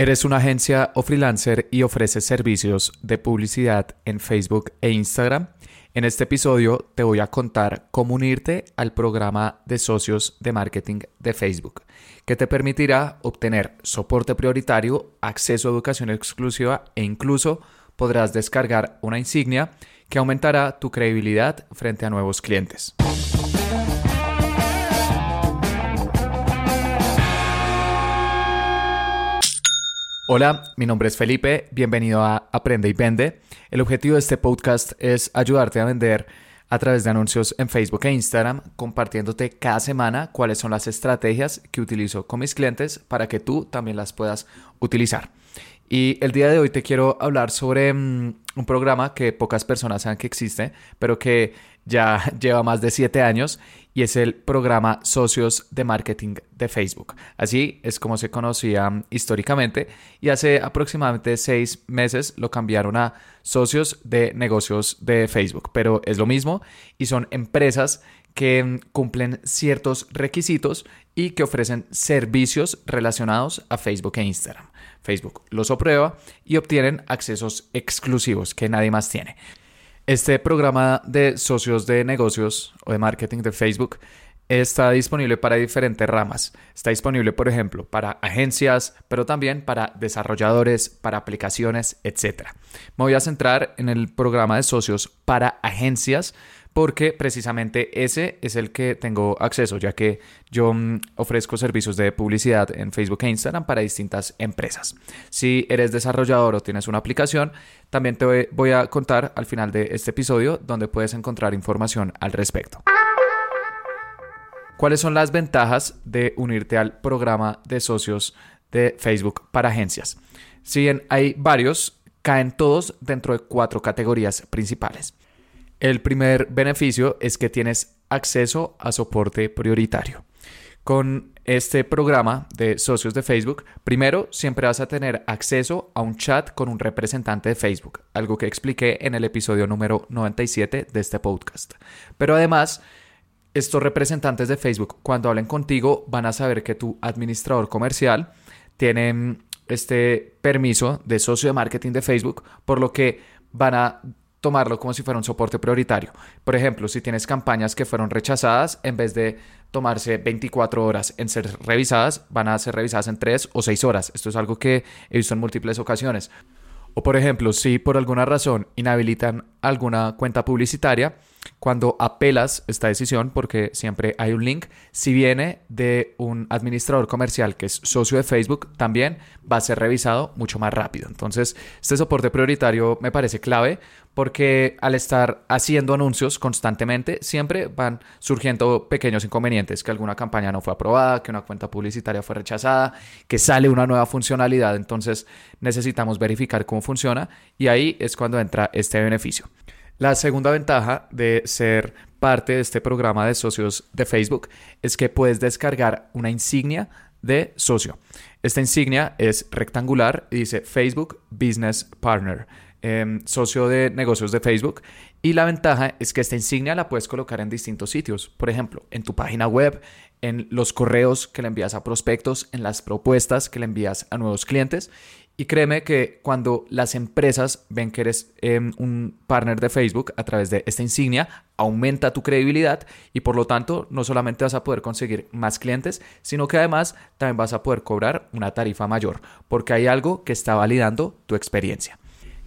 ¿Eres una agencia o freelancer y ofreces servicios de publicidad en Facebook e Instagram? En este episodio te voy a contar cómo unirte al programa de socios de marketing de Facebook, que te permitirá obtener soporte prioritario, acceso a educación exclusiva e incluso podrás descargar una insignia que aumentará tu credibilidad frente a nuevos clientes. Hola, mi nombre es Felipe, bienvenido a Aprende y Vende. El objetivo de este podcast es ayudarte a vender a través de anuncios en Facebook e Instagram, compartiéndote cada semana cuáles son las estrategias que utilizo con mis clientes para que tú también las puedas utilizar. Y el día de hoy te quiero hablar sobre mm, un programa que pocas personas saben que existe, pero que ya lleva más de siete años y es el programa Socios de Marketing de Facebook. Así es como se conocía históricamente y hace aproximadamente seis meses lo cambiaron a Socios de Negocios de Facebook, pero es lo mismo y son empresas que mm, cumplen ciertos requisitos y que ofrecen servicios relacionados a Facebook e Instagram. Facebook los aprueba y obtienen accesos exclusivos que nadie más tiene. Este programa de socios de negocios o de marketing de Facebook está disponible para diferentes ramas. Está disponible, por ejemplo, para agencias, pero también para desarrolladores, para aplicaciones, etc. Me voy a centrar en el programa de socios para agencias porque precisamente ese es el que tengo acceso, ya que yo mm, ofrezco servicios de publicidad en Facebook e Instagram para distintas empresas. Si eres desarrollador o tienes una aplicación, también te voy a contar al final de este episodio donde puedes encontrar información al respecto. ¿Cuáles son las ventajas de unirte al programa de socios de Facebook para agencias? Si bien hay varios, caen todos dentro de cuatro categorías principales. El primer beneficio es que tienes acceso a soporte prioritario. Con este programa de socios de Facebook, primero siempre vas a tener acceso a un chat con un representante de Facebook, algo que expliqué en el episodio número 97 de este podcast. Pero además, estos representantes de Facebook, cuando hablen contigo, van a saber que tu administrador comercial tiene este permiso de socio de marketing de Facebook, por lo que van a tomarlo como si fuera un soporte prioritario. Por ejemplo, si tienes campañas que fueron rechazadas, en vez de tomarse 24 horas en ser revisadas, van a ser revisadas en 3 o 6 horas. Esto es algo que he visto en múltiples ocasiones. O por ejemplo, si por alguna razón inhabilitan alguna cuenta publicitaria, cuando apelas esta decisión, porque siempre hay un link, si viene de un administrador comercial que es socio de Facebook, también va a ser revisado mucho más rápido. Entonces, este soporte prioritario me parece clave porque al estar haciendo anuncios constantemente, siempre van surgiendo pequeños inconvenientes, que alguna campaña no fue aprobada, que una cuenta publicitaria fue rechazada, que sale una nueva funcionalidad, entonces necesitamos verificar cómo funciona y ahí es cuando entra este beneficio. La segunda ventaja de ser parte de este programa de socios de Facebook es que puedes descargar una insignia de socio. Esta insignia es rectangular y dice Facebook Business Partner, em, socio de negocios de Facebook. Y la ventaja es que esta insignia la puedes colocar en distintos sitios. Por ejemplo, en tu página web, en los correos que le envías a prospectos, en las propuestas que le envías a nuevos clientes. Y créeme que cuando las empresas ven que eres em, un partner de Facebook a través de esta insignia, aumenta tu credibilidad y por lo tanto no solamente vas a poder conseguir más clientes, sino que además también vas a poder cobrar una tarifa mayor, porque hay algo que está validando tu experiencia.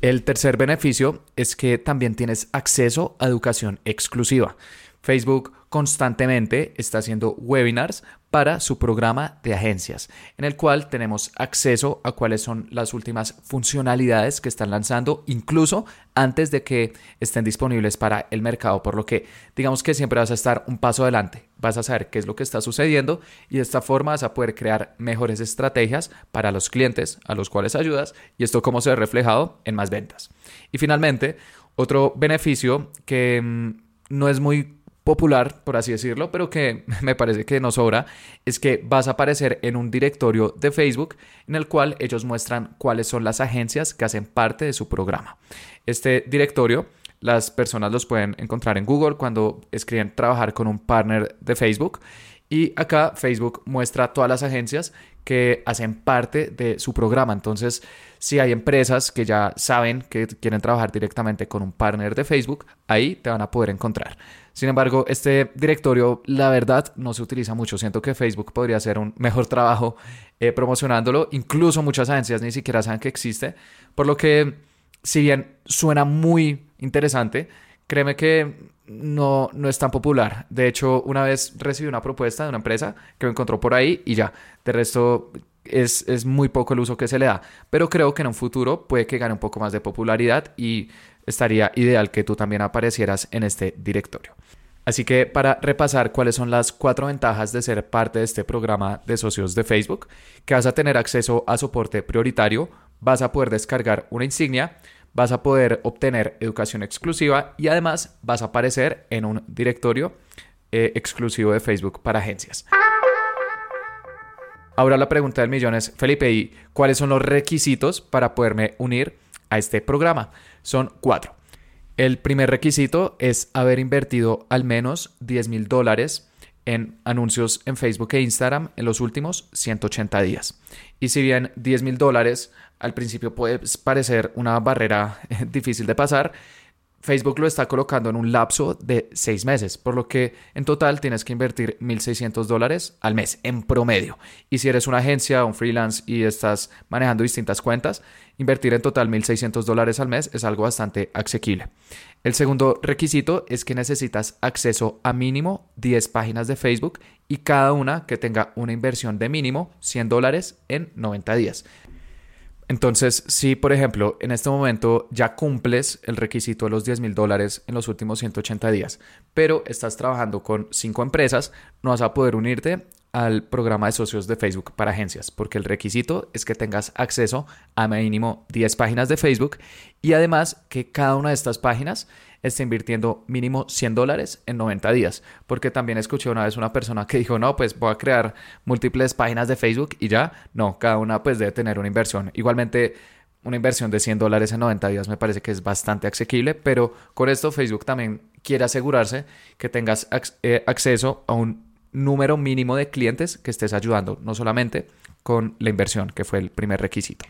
El tercer beneficio es que también tienes acceso a educación exclusiva. Facebook constantemente está haciendo webinars para su programa de agencias, en el cual tenemos acceso a cuáles son las últimas funcionalidades que están lanzando, incluso antes de que estén disponibles para el mercado, por lo que digamos que siempre vas a estar un paso adelante, vas a saber qué es lo que está sucediendo y de esta forma vas a poder crear mejores estrategias para los clientes a los cuales ayudas y esto cómo se ve reflejado en más ventas. Y finalmente, otro beneficio que mm, no es muy popular, por así decirlo, pero que me parece que no sobra, es que vas a aparecer en un directorio de Facebook en el cual ellos muestran cuáles son las agencias que hacen parte de su programa. Este directorio las personas los pueden encontrar en Google cuando escriben trabajar con un partner de Facebook y acá Facebook muestra todas las agencias que hacen parte de su programa. Entonces, si hay empresas que ya saben que quieren trabajar directamente con un partner de Facebook, ahí te van a poder encontrar. Sin embargo, este directorio, la verdad, no se utiliza mucho. Siento que Facebook podría hacer un mejor trabajo eh, promocionándolo. Incluso muchas agencias ni siquiera saben que existe. Por lo que, si bien suena muy interesante, créeme que no, no es tan popular. De hecho, una vez recibí una propuesta de una empresa que me encontró por ahí y ya. De resto, es, es, muy poco el uso que se le da. Pero creo que en un futuro puede que gane un poco más de popularidad y estaría ideal que tú también aparecieras en este directorio. Así que para repasar cuáles son las cuatro ventajas de ser parte de este programa de socios de Facebook, que vas a tener acceso a soporte prioritario, vas a poder descargar una insignia, vas a poder obtener educación exclusiva y además vas a aparecer en un directorio eh, exclusivo de Facebook para agencias. Ahora la pregunta del millón es, Felipe, ¿y cuáles son los requisitos para poderme unir a este programa? Son cuatro. El primer requisito es haber invertido al menos 10 mil dólares en anuncios en Facebook e Instagram en los últimos 180 días. Y si bien 10 mil dólares al principio puede parecer una barrera difícil de pasar, Facebook lo está colocando en un lapso de seis meses, por lo que en total tienes que invertir 1.600 dólares al mes en promedio. Y si eres una agencia un freelance y estás manejando distintas cuentas, invertir en total 1.600 dólares al mes es algo bastante asequible. El segundo requisito es que necesitas acceso a mínimo 10 páginas de Facebook y cada una que tenga una inversión de mínimo 100 dólares en 90 días. Entonces, si por ejemplo en este momento ya cumples el requisito de los 10 mil dólares en los últimos 180 días, pero estás trabajando con cinco empresas, no vas a poder unirte al programa de socios de Facebook para agencias, porque el requisito es que tengas acceso a mínimo 10 páginas de Facebook y además que cada una de estas páginas esté invirtiendo mínimo 100 dólares en 90 días. Porque también escuché una vez una persona que dijo, no, pues voy a crear múltiples páginas de Facebook y ya, no, cada una pues debe tener una inversión. Igualmente, una inversión de 100 dólares en 90 días me parece que es bastante asequible, pero con esto Facebook también quiere asegurarse que tengas eh, acceso a un número mínimo de clientes que estés ayudando, no solamente con la inversión, que fue el primer requisito.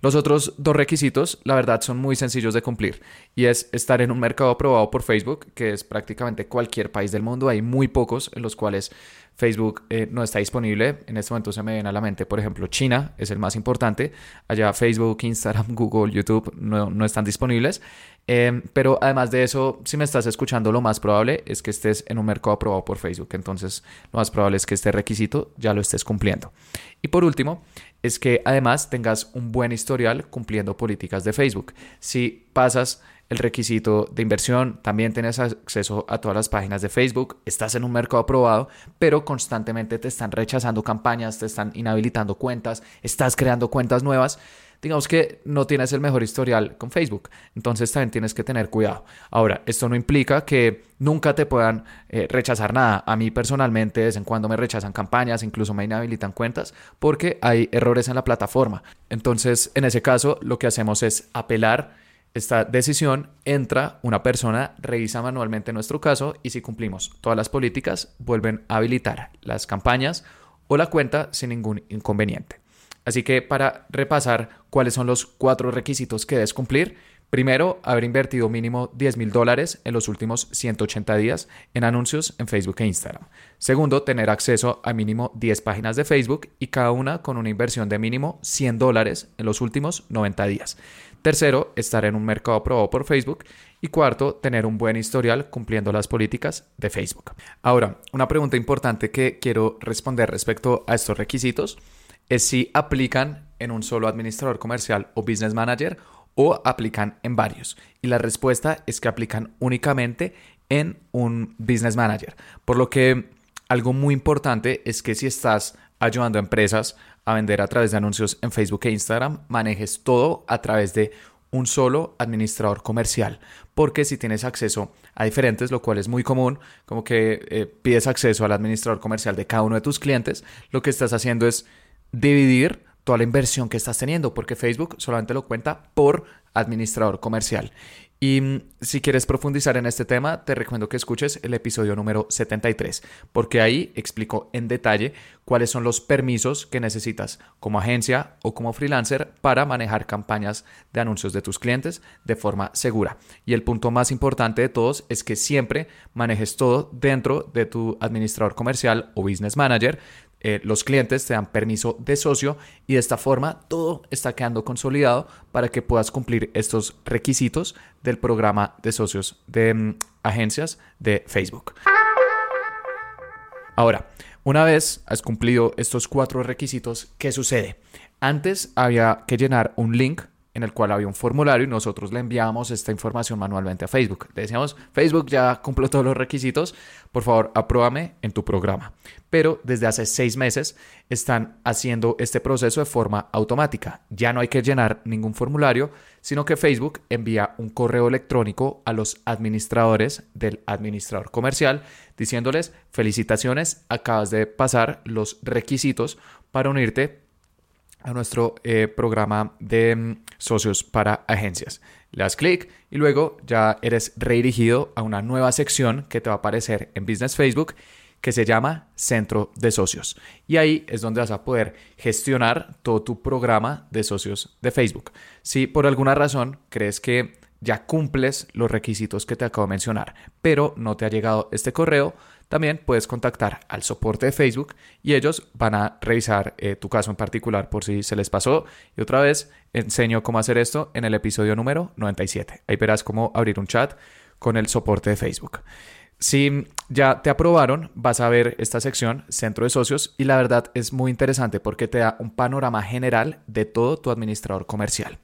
Los otros dos requisitos, la verdad, son muy sencillos de cumplir y es estar en un mercado aprobado por Facebook, que es prácticamente cualquier país del mundo. Hay muy pocos en los cuales Facebook eh, no está disponible. En este momento se me viene a la mente, por ejemplo, China es el más importante. Allá Facebook, Instagram, Google, YouTube no, no están disponibles. Em, pero además de eso, si me estás escuchando, lo más probable es que estés en un mercado aprobado por Facebook. Entonces, lo más probable es que este requisito ya lo estés cumpliendo. Y por último, es que además tengas un buen historial cumpliendo políticas de Facebook. Si pasas el requisito de inversión, también tienes acceso a todas las páginas de Facebook, estás en un mercado aprobado, pero constantemente te están rechazando campañas, te están inhabilitando cuentas, estás creando cuentas nuevas digamos que no tienes el mejor historial con Facebook. Entonces también tienes que tener cuidado. Ahora, esto no implica que nunca te puedan eh, rechazar nada. A mí personalmente, de vez en cuando me rechazan campañas, incluso me inhabilitan cuentas, porque hay errores en la plataforma. Entonces, en ese caso, lo que hacemos es apelar esta decisión, entra una persona, revisa manualmente nuestro caso y si cumplimos todas las políticas, vuelven a habilitar las campañas o la cuenta sin ningún inconveniente. Así que para repasar cuáles son los cuatro requisitos que debes cumplir, primero, haber invertido mínimo 10 mil dólares en los últimos 180 días en anuncios en Facebook e Instagram. Segundo, tener acceso a mínimo 10 páginas de Facebook y cada una con una inversión de mínimo 100 dólares en los últimos 90 días. Tercero, estar en un mercado aprobado por Facebook. Y cuarto, tener un buen historial cumpliendo las políticas de Facebook. Ahora, una pregunta importante que quiero responder respecto a estos requisitos es si aplican en un solo administrador comercial o business manager o aplican en varios. Y la respuesta es que aplican únicamente en un business manager. Por lo que algo muy importante es que si estás ayudando a empresas a vender a través de anuncios en Facebook e Instagram, manejes todo a través de un solo administrador comercial. Porque si tienes acceso a diferentes, lo cual es muy común, como que eh, pides acceso al administrador comercial de cada uno de tus clientes, lo que estás haciendo es dividir toda la inversión que estás teniendo, porque Facebook solamente lo cuenta por administrador comercial. Y mm, si quieres profundizar en este tema, te recomiendo que escuches el episodio número 73, porque ahí explico en detalle cuáles son los permisos que necesitas como agencia o como freelancer para manejar campañas de anuncios de tus clientes de forma segura. Y el punto más importante de todos es que siempre manejes todo dentro de tu administrador comercial o business manager eh, los clientes te dan permiso de socio y de esta forma todo está quedando consolidado para que puedas cumplir estos requisitos del programa de socios de mm, agencias de Facebook. Ahora, una vez has cumplido estos cuatro requisitos, ¿qué sucede? Antes había que llenar un link en el cual había un formulario y nosotros le enviábamos esta información manualmente a Facebook. Le decíamos, Facebook ya cumplió todos los requisitos, por favor, apruébame en tu programa. Pero desde hace seis meses están haciendo este proceso de forma automática. Ya no hay que llenar ningún formulario, sino que Facebook envía un correo electrónico a los administradores del administrador comercial diciéndoles, felicitaciones, acabas de pasar los requisitos para unirte a nuestro eh, programa de mm, socios para agencias. Le das clic y luego ya eres redirigido a una nueva sección que te va a aparecer en Business Facebook que se llama Centro de Socios. Y ahí es donde vas a poder gestionar todo tu programa de socios de Facebook. Si por alguna razón crees que ya cumples los requisitos que te acabo de mencionar, pero no te ha llegado este correo, también puedes contactar al soporte de Facebook y ellos van a revisar eh, tu caso en particular por si se les pasó. Y otra vez enseño cómo hacer esto en el episodio número 97. Ahí verás cómo abrir un chat con el soporte de Facebook. Si ya te aprobaron, vas a ver esta sección, Centro de Socios, y la verdad es muy interesante porque te da un panorama general de todo tu administrador comercial.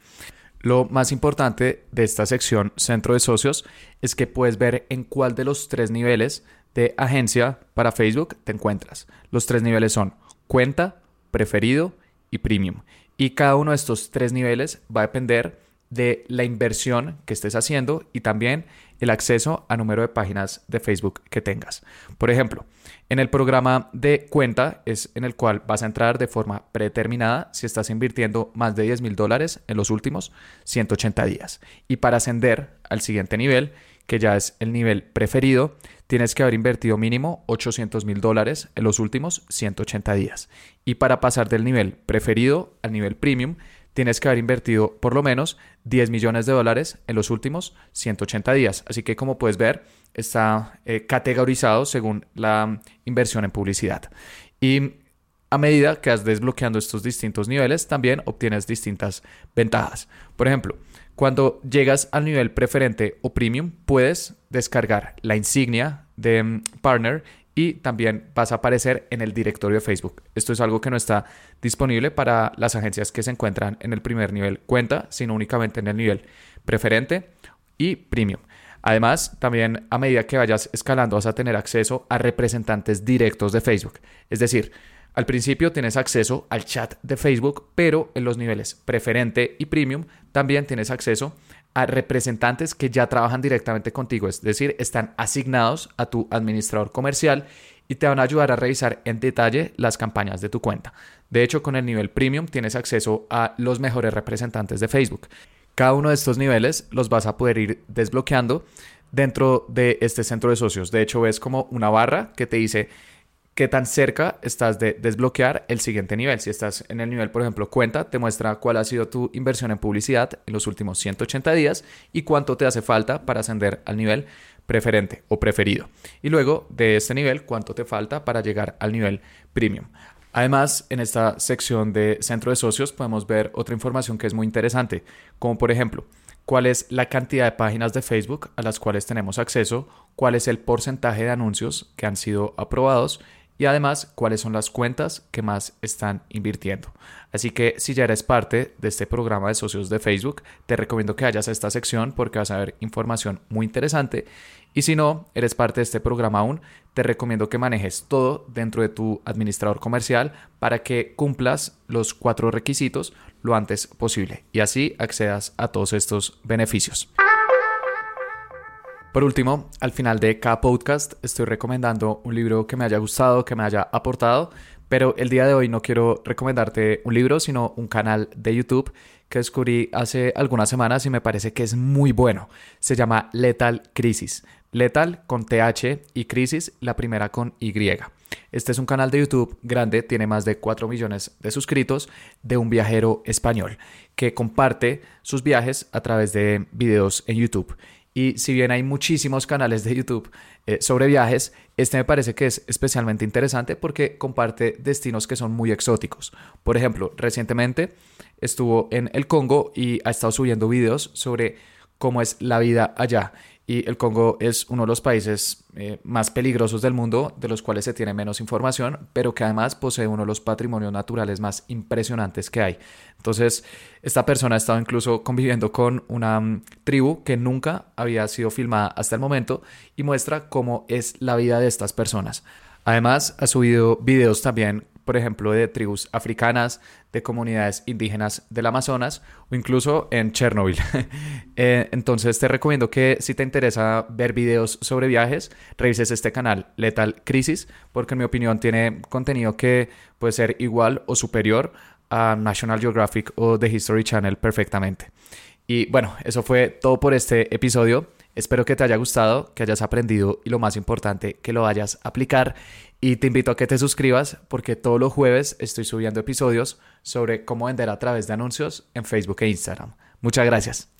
Lo más importante de esta sección, Centro de Socios, es que puedes ver en cuál de los tres niveles de agencia para Facebook te encuentras. Los tres niveles son cuenta, preferido y premium. Y cada uno de estos tres niveles va a depender de la inversión que estés haciendo y también el acceso a número de páginas de Facebook que tengas. Por ejemplo, en el programa de cuenta es en el cual vas a entrar de forma predeterminada si estás invirtiendo más de 10 mil dólares en los últimos 180 días. Y para ascender al siguiente nivel, que ya es el nivel preferido, tienes que haber invertido mínimo 800 mil dólares en los últimos 180 días. Y para pasar del nivel preferido al nivel premium, tienes que haber invertido por lo menos 10 millones de dólares en los últimos 180 días. Así que como puedes ver, está eh, categorizado según la inversión en publicidad. Y a medida que vas desbloqueando estos distintos niveles, también obtienes distintas ventajas. Por ejemplo, cuando llegas al nivel preferente o premium, puedes descargar la insignia de mm, partner y también vas a aparecer en el directorio de Facebook. Esto es algo que no está disponible para las agencias que se encuentran en el primer nivel cuenta, sino únicamente en el nivel preferente y premium. Además, también a medida que vayas escalando vas a tener acceso a representantes directos de Facebook. Es decir, al principio tienes acceso al chat de Facebook, pero en los niveles preferente y premium también tienes acceso a representantes que ya trabajan directamente contigo, es decir, están asignados a tu administrador comercial y te van a ayudar a revisar en detalle las campañas de tu cuenta. De hecho, con el nivel premium tienes acceso a los mejores representantes de Facebook. Cada uno de estos niveles los vas a poder ir desbloqueando dentro de este centro de socios. De hecho, ves como una barra que te dice qué tan cerca estás de desbloquear el siguiente nivel. Si estás en el nivel, por ejemplo, cuenta, te muestra cuál ha sido tu inversión en publicidad en los últimos 180 días y cuánto te hace falta para ascender al nivel preferente o preferido. Y luego de este nivel, cuánto te falta para llegar al nivel premium. Además, en esta sección de centro de socios podemos ver otra información que es muy interesante, como por ejemplo, cuál es la cantidad de páginas de Facebook a las cuales tenemos acceso, cuál es el porcentaje de anuncios que han sido aprobados y además cuáles son las cuentas que más están invirtiendo. Así que si ya eres parte de este programa de socios de Facebook, te recomiendo que vayas a esta sección porque vas a ver información muy interesante. Y si no eres parte de este programa aún, te recomiendo que manejes todo dentro de tu administrador comercial para que cumplas los cuatro requisitos lo antes posible y así accedas a todos estos beneficios. Por último, al final de cada podcast estoy recomendando un libro que me haya gustado, que me haya aportado, Pero el día de hoy no quiero recomendarte un libro, sino un canal de YouTube que descubrí hace algunas semanas y me parece que es muy bueno. Se llama Lethal Crisis. Lethal con TH y Crisis, la primera con Y. Este es un canal de YouTube grande, tiene más de 4 millones de suscritos, de un viajero español que comparte sus viajes a través de videos en YouTube. Y si bien hay muchísimos canales de YouTube eh, sobre viajes, este me parece que es especialmente interesante porque comparte destinos que son muy exóticos. Por ejemplo, recientemente estuvo en el Congo y ha estado subiendo videos sobre cómo es la vida allá y el Congo es uno de los países eh, más peligrosos del mundo, de los cuales se tiene menos información, pero que además posee uno de los patrimonios naturales más impresionantes que hay. Entonces, esta persona ha estado incluso conviviendo con una mm, tribu que nunca había sido filmada hasta el momento y muestra cómo es la vida de estas personas. Además, ha subido videos también por ejemplo, de tribus africanas, de comunidades indígenas del Amazonas o incluso en Chernobyl. Eh, entonces te recomiendo que si te interesa ver videos sobre viajes, revises este canal Lethal Crisis, porque en mi opinión tiene contenido que puede ser igual o superior a National Geographic o The History Channel perfectamente. Y bueno, eso fue todo por este episodio. Espero que te haya gustado, que hayas aprendido y lo más importante, que lo vayas a aplicar. Y te invito a que te suscribas porque todos los jueves estoy subiendo episodios sobre cómo vender a través de anuncios en Facebook e Instagram. Muchas gracias.